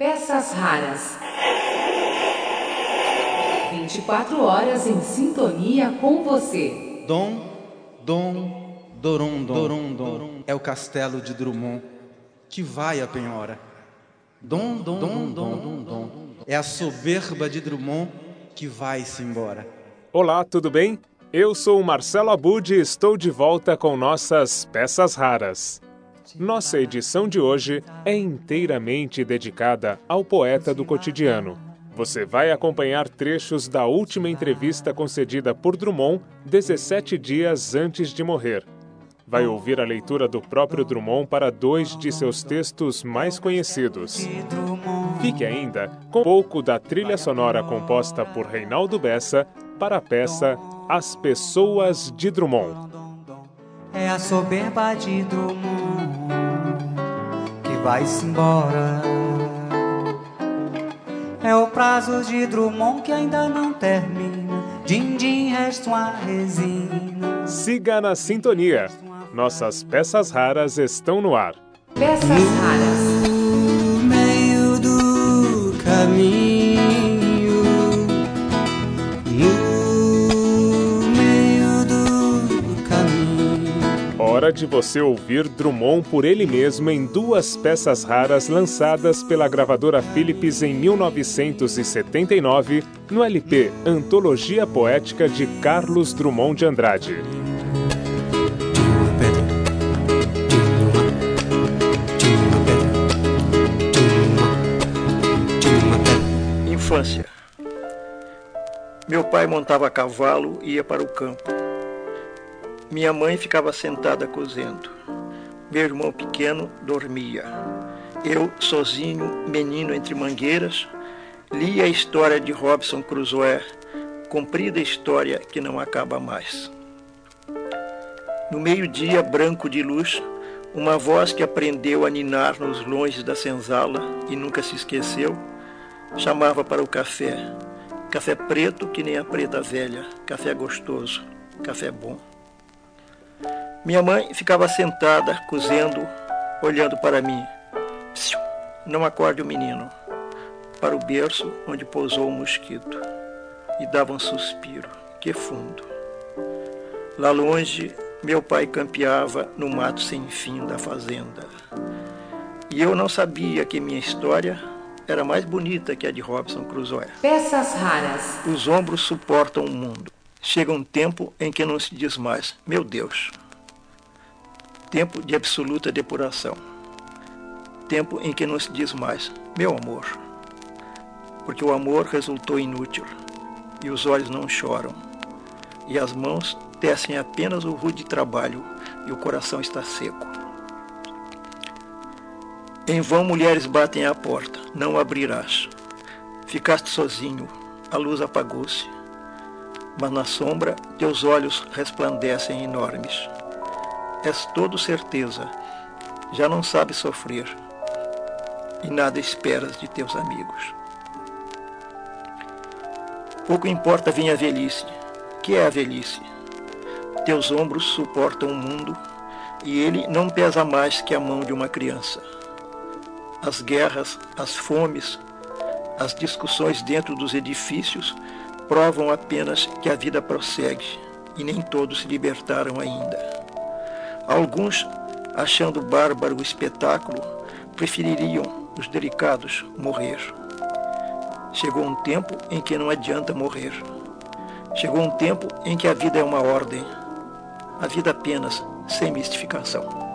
Peças raras. 24 horas em sintonia com você. Dom, Dom, Doron, Doron, Doron. É o castelo de Drummond que vai à penhora. Dom, Dom, Dom, Dom, Dom, Dom. É a soberba de Drummond que vai-se embora. Olá, tudo bem? Eu sou o Marcelo Abud e estou de volta com nossas peças raras. Nossa edição de hoje é inteiramente dedicada ao poeta do cotidiano. Você vai acompanhar trechos da última entrevista concedida por Drummond 17 dias antes de morrer. Vai ouvir a leitura do próprio Drummond para dois de seus textos mais conhecidos. Fique ainda com um pouco da trilha sonora composta por Reinaldo Bessa para a peça As Pessoas de Drummond. É a soberba de Drummond que vai-se embora. É o prazo de Drummond que ainda não termina. Din-din resta uma resina. Siga na sintonia. Nossas peças raras estão no ar. Peças raras. De você ouvir Drummond por ele mesmo em duas peças raras lançadas pela gravadora Philips em 1979 no LP Antologia Poética de Carlos Drummond de Andrade. Infância. Meu pai montava cavalo e ia para o campo. Minha mãe ficava sentada cozendo. Meu irmão pequeno dormia. Eu, sozinho, menino entre mangueiras, lia a história de Robson Crusoe, comprida história que não acaba mais. No meio-dia branco de luz, uma voz que aprendeu a ninar nos longes da senzala e nunca se esqueceu, chamava para o café. Café preto que nem a preta velha, café gostoso, café bom. Minha mãe ficava sentada, cozendo, olhando para mim. Psiu, não acorde o menino. Para o berço onde pousou o mosquito. E dava um suspiro, que fundo. Lá longe, meu pai campeava no mato sem fim da fazenda. E eu não sabia que minha história era mais bonita que a de Robson Crusoe. Peças raras. Os ombros suportam o mundo. Chega um tempo em que não se diz mais, meu Deus. Tempo de absoluta depuração. Tempo em que não se diz mais, meu amor. Porque o amor resultou inútil, e os olhos não choram, e as mãos tecem apenas o rude trabalho, e o coração está seco. Em vão mulheres batem à porta, não abrirás. Ficaste sozinho, a luz apagou-se, mas na sombra teus olhos resplandecem enormes. És todo certeza, já não sabes sofrer, e nada esperas de teus amigos. Pouco importa vir a velhice. Que é a velhice? Teus ombros suportam o mundo e ele não pesa mais que a mão de uma criança. As guerras, as fomes, as discussões dentro dos edifícios provam apenas que a vida prossegue e nem todos se libertaram ainda. Alguns, achando bárbaro o espetáculo, prefeririam, os delicados, morrer. Chegou um tempo em que não adianta morrer. Chegou um tempo em que a vida é uma ordem. A vida apenas, sem mistificação.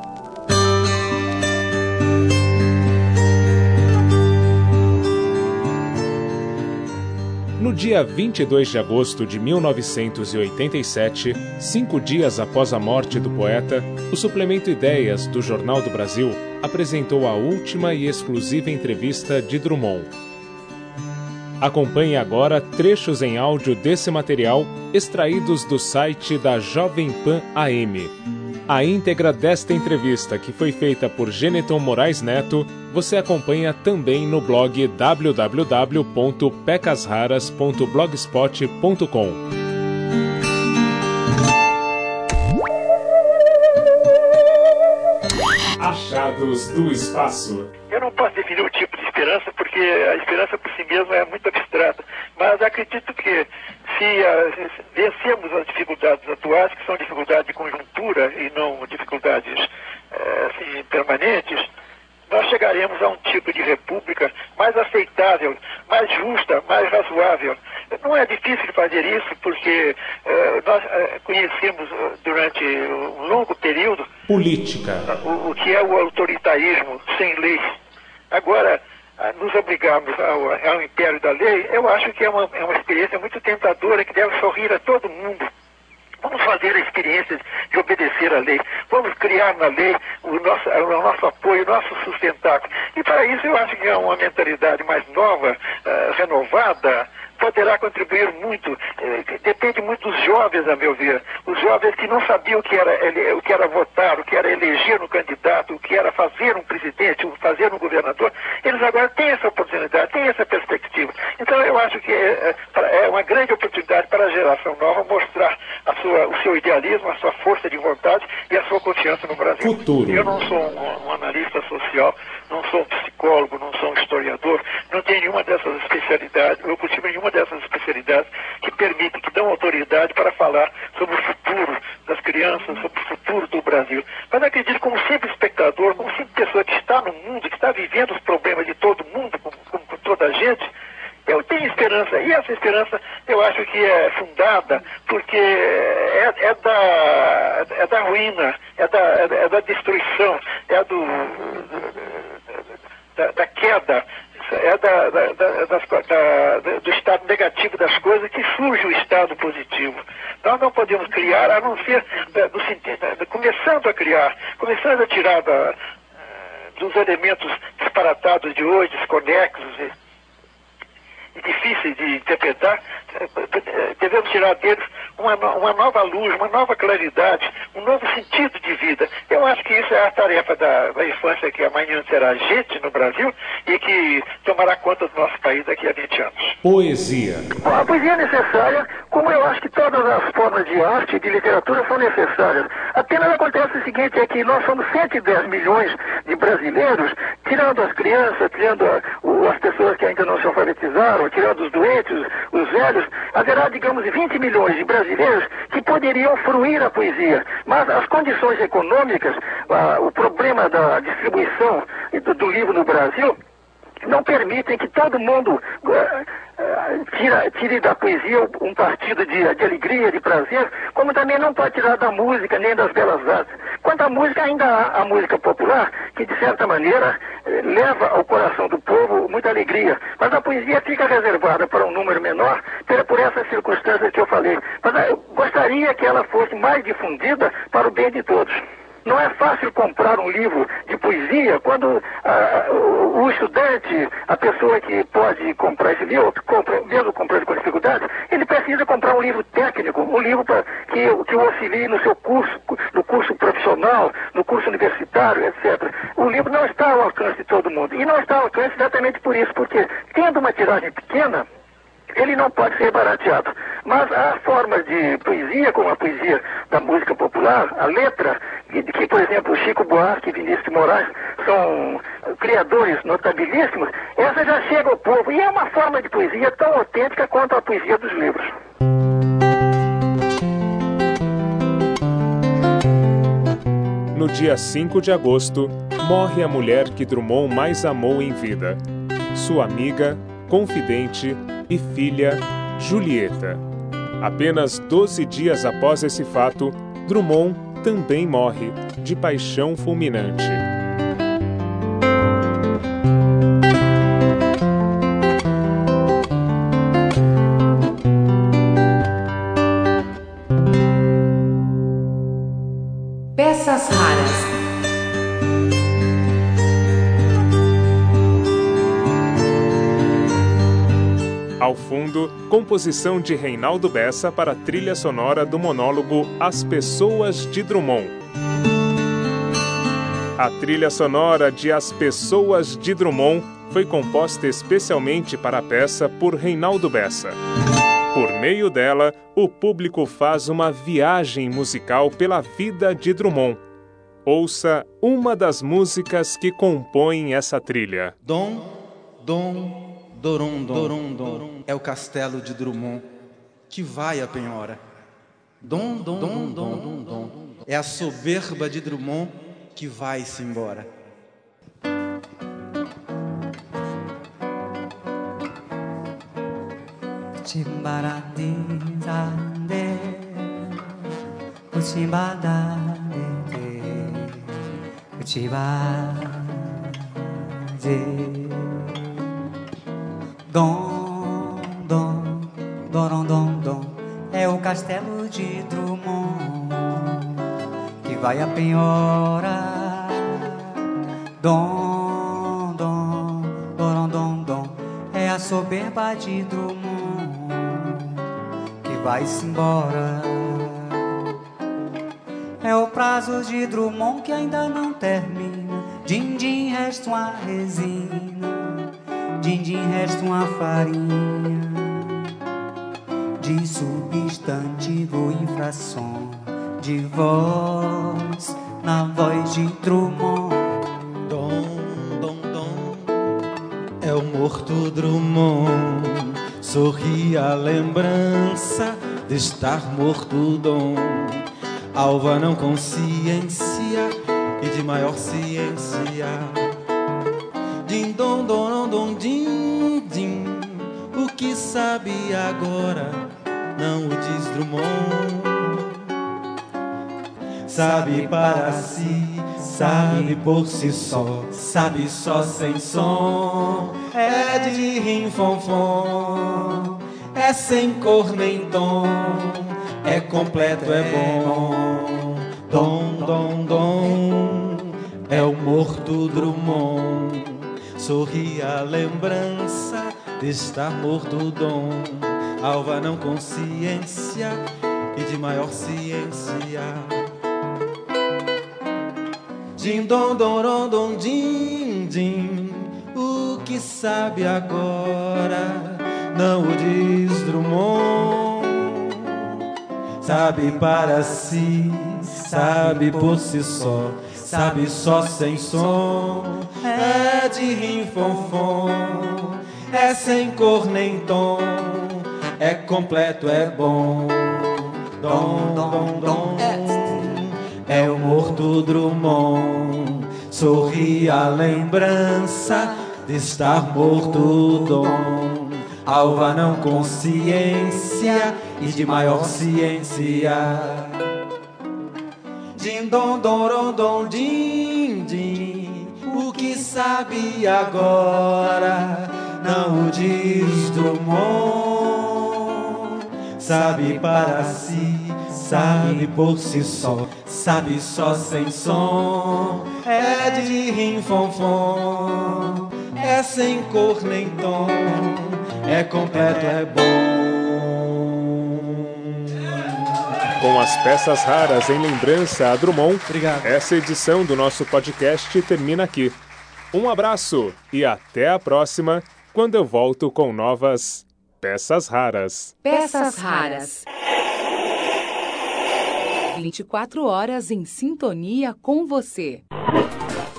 No dia 22 de agosto de 1987, cinco dias após a morte do poeta, o suplemento Ideias do Jornal do Brasil apresentou a última e exclusiva entrevista de Drummond. Acompanhe agora trechos em áudio desse material extraídos do site da Jovem Pan AM. A íntegra desta entrevista, que foi feita por Geneton Moraes Neto, você acompanha também no blog www.pecasraras.blogspot.com. A chave Sábados do Espaço. Eu não posso definir o tipo de esperança, porque a esperança por si mesma é muito abstrata. Mas acredito que se, se vencemos as dificuldades atuais, que são dificuldades de conjuntura e não dificuldades uh, assim, permanentes, nós chegaremos a um tipo de república mais aceitável, mais justa, mais razoável. Não é difícil fazer isso, porque uh, nós uh, conhecemos durante um longo período política o, o, que é o autoritarismo sem lei. Agora, nos obrigarmos ao, ao império da lei, eu acho que é uma, é uma experiência muito tentadora que deve sorrir a todo mundo. Vamos fazer a experiência de obedecer à lei. Vamos criar na lei o nosso, o nosso apoio, o nosso sustentáculo. E para isso eu acho que é uma mentalidade mais nova, uh, renovada, poderá contribuir muito. Eh, depende muito dos jovens, a meu ver. Os jovens que não sabiam o que era, o que era votar, o que era eleger um candidato, o que era fazer um presidente, fazer um governador, eles agora têm essa oportunidade, têm essa perspectiva. Então eu acho que é, é uma grande oportunidade para a geração nova mostrar sua, o seu idealismo, a sua força de vontade e a sua confiança no Brasil. Futuro. Eu não sou um, um analista social, não sou um psicólogo, não sou um historiador, não tenho nenhuma dessas especialidades, eu cultivo nenhuma dessas especialidades que permitem, que dão autoridade para falar sobre o futuro das crianças, sobre o futuro do Brasil. Mas acredito como simples espectador, como simples pessoa que está no mundo, que está vivendo os problemas de todo mundo, como, como toda a gente, eu tenho esperança, e essa esperança eu acho que é fundada porque é, é da, é da ruína, é da, é da destruição, é do, da, da queda, é da, da, do estado negativo das coisas que surge o estado positivo. Nós não podemos criar, a não ser do sentido, começando a criar, começando a tirar da, dos elementos disparatados de hoje, desconexos, difíceis de interpretar, devemos tirar deles uma, uma nova luz, uma nova claridade, um novo sentido de vida. Eu acho que isso é a tarefa da, da infância que amanhã será gente no Brasil e que tomará conta do nosso país daqui a 20 anos. Poesia. Bom, a poesia é necessária, como eu acho que todas as formas de arte e de literatura são necessárias. Apenas acontece o seguinte, é que nós somos 110 milhões de brasileiros, tirando as crianças, tirando a, o, as pessoas que ainda não se alfabetizaram, tirando os doentes, os velhos, haverá, digamos, 20 milhões de brasileiros que poderiam fruir a poesia. Mas as condições econômicas, ah, o problema da distribuição do, do livro no Brasil, não permitem que todo mundo uh, uh, tira, tire da poesia um partido de, de, alegria, de prazer, como também não pode tirar da música nem das belas artes. Quanto à música, ainda há a música popular, que de certa maneira eh, leva ao coração do povo muita alegria. Mas a poesia fica reservada para um número menor, por essas circunstâncias que eu falei. Mas eu gostaria que ela fosse mais difundida para o bem de todos. Não é fácil comprar um livro de poesia quando ah, o, o, estudante, a pessoa que pode comprar esse livro, compra, mesmo comprando com comprar um livro técnico, um livro pra, que, que o auxilie no seu curso, no curso profissional, no curso universitário, etc. O livro não está ao alcance de todo mundo. E não está ao alcance exatamente por isso, porque tendo uma tiragem pequena, ele não pode ser barateado. Mas há formas de poesia, como a poesia da música popular, a letra, que, que por exemplo, Chico Buarque e Vinícius de Moraes são criadores notabilíssimos, essa já chega ao povo. E é uma forma de poesia tão autêntica quanto a poesia dos livros. No dia 5 de agosto, morre a mulher que Drummond mais amou em vida. Sua amiga, confidente e filha, Julieta. Apenas 12 dias após esse fato, Drummond também morre de paixão fulminante. Ao fundo, composição de Reinaldo Bessa para a trilha sonora do monólogo As Pessoas de Drummond. A trilha sonora de As Pessoas de Drummond foi composta especialmente para a peça por Reinaldo Bessa. Por meio dela, o público faz uma viagem musical pela vida de Drummond. Ouça uma das músicas que compõem essa trilha. Dom, dom, dorom, dorom, dom. É o castelo de Drummond que vai à penhora. Dom, dom, dom, dom, dom, dom. É a soberba de Drummond que vai-se embora. Chimbaradizande, Uchimbadande, Uchibaze. Dom, dom, dorom, dom, dom, é o castelo de Drummond que vai a penhora. Dom, dom, dorom, dom, dom, é a soberba de Drummond que vai-se embora. É o prazo de Drummond que ainda não termina. Din, din, resta uma resina. Din, din, resta uma farinha. De substantivo infração. De voz na voz de Drummond. Dom, dom, dom. É o morto Drummond. Sorri a lembrança de estar morto Dom. Alva não consciência e de maior ciência. Dom dom dom din din. O que sabe agora não o diz Drummond. Sabe para si, sabe por si só, sabe só sem som. É de rinfonfon, é sem cor nem tom, é completo, é bom. Dom, dom, dom, é o morto Drummond. Sorri a lembrança de estar morto Dom. Alva não consciência e de maior ciência. Din dom dom dom din din O que sabe agora não o diz Drummond Sabe para si, sabe por si só Sabe só sem som de rinfonfon É sem cor nem tom É completo, é bom Dom, dom, dom é o morto Drummond. Sorri a lembrança de estar morto Dom. Alva não consciência e de maior ciência. Din dom dom dom din din. O que sabe agora não o diz Drummond. Sabe para si, sabe por si só, sabe só sem som. É de rinfonfon, é sem cor nem tom, é completo, é bom. Com as peças raras em lembrança a Drummond, Obrigado. essa edição do nosso podcast termina aqui. Um abraço e até a próxima, quando eu volto com novas peças raras. Peças raras. 24 horas em sintonia com você.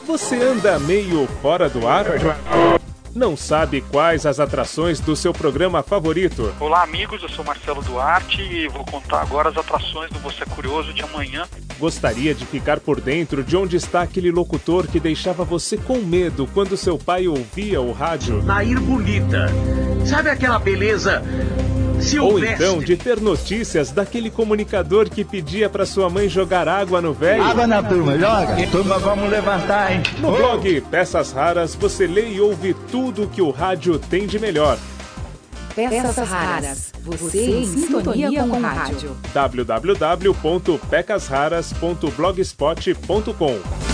Você anda meio fora do ar? Não sabe quais as atrações do seu programa favorito? Olá, amigos. Eu sou Marcelo Duarte e vou contar agora as atrações do Você Curioso de amanhã. Gostaria de ficar por dentro de onde está aquele locutor que deixava você com medo quando seu pai ouvia o rádio? Nair Bonita. Sabe aquela beleza Ou silvestre? então de ter notícias daquele comunicador que pedia para sua mãe jogar água no velho? Água na turma, joga. Turma, vamos levantar, hein? No blog Peças Raras você lê e ouve tudo que o rádio tem de melhor. Peças raras. Você em sintonia com o rádio. www.pecasraras.blogspot.com